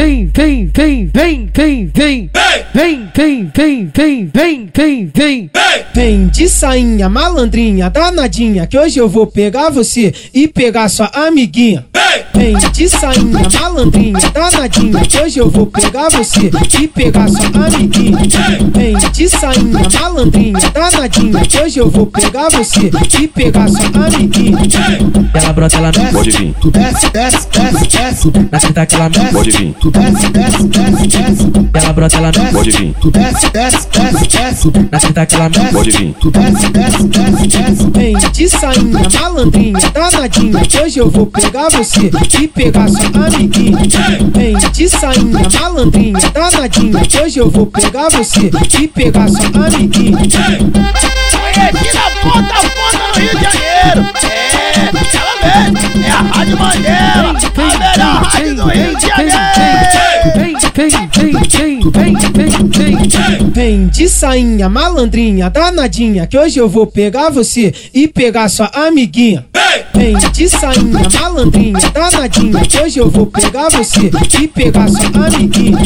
Vem, vem, vem, vem, vem, vem, Vem, vem, vem, vem, vem, vem, vem, Vem de sainha, malandrinha, danadinha, que hoje eu vou pegar você e pegar sua amiguinha. Vem de sainha, malandrinha, danadinha, que hoje eu vou pegar você e pegar sua amiguinha. Vem de sainha, malandrinha, danadinha, hoje eu vou pegar você e pegar sua amiguinha. Ela brota, ela desce. Pode vir, Desce, desce, desce, desce. Na senta que ela desce. pode vir, Desce, desce, desce, desce. Ela brota, ela desce. pode vir, Desce, desce, desce, desce. Na senta que ela desce. pode vir, Desce, desce, desce, desce. Vem de sainha malandrinha, danadinha, hoje eu vou pegar você e pegar sua amiguinha. Vem de sainha malandrinha, danadinha, hoje eu vou pegar você e pegar sua amiguinha. Vem, vem, vem, vem, vem, vem, vem. Vem de sainha malandrinha, danadinha, que hoje eu vou pegar você e pegar sua amiguinha. Vem de sainha malandrinha, danadinha, hoje eu vou pegar você e pegar sua amiguinha.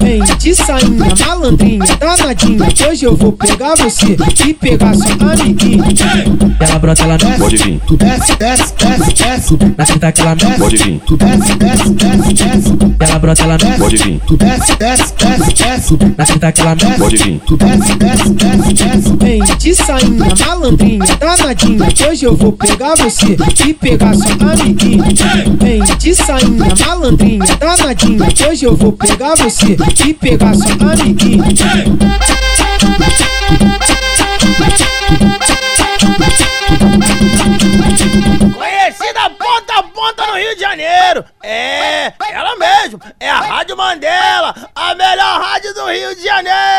Vem de sainha malandrinha, danadinha, hoje eu vou pegar você e pegar sua amiguinha. Ela brota, ela desce. pode vir, Desce, desce, desce, desce. Na senta que ela desce. pode vir, Desce, desce, desce, desce. Ela brota, ela desce. pode vir, Desce, desce, desce, desce. Na senta que ela desce. pode vir, Desce, desce, desce, desce. Vem de sainha malandrinha, danadinha, hoje eu vou pegar você e pegar sua amiguinha. Vem de sainha, malandrinha, danadinha. Hoje eu vou pegar você e pegar sua amiguinha. Conhecida ponta a ponta no Rio de Janeiro. É, ela mesmo. É a Rádio Mandela, a melhor rádio do Rio de Janeiro.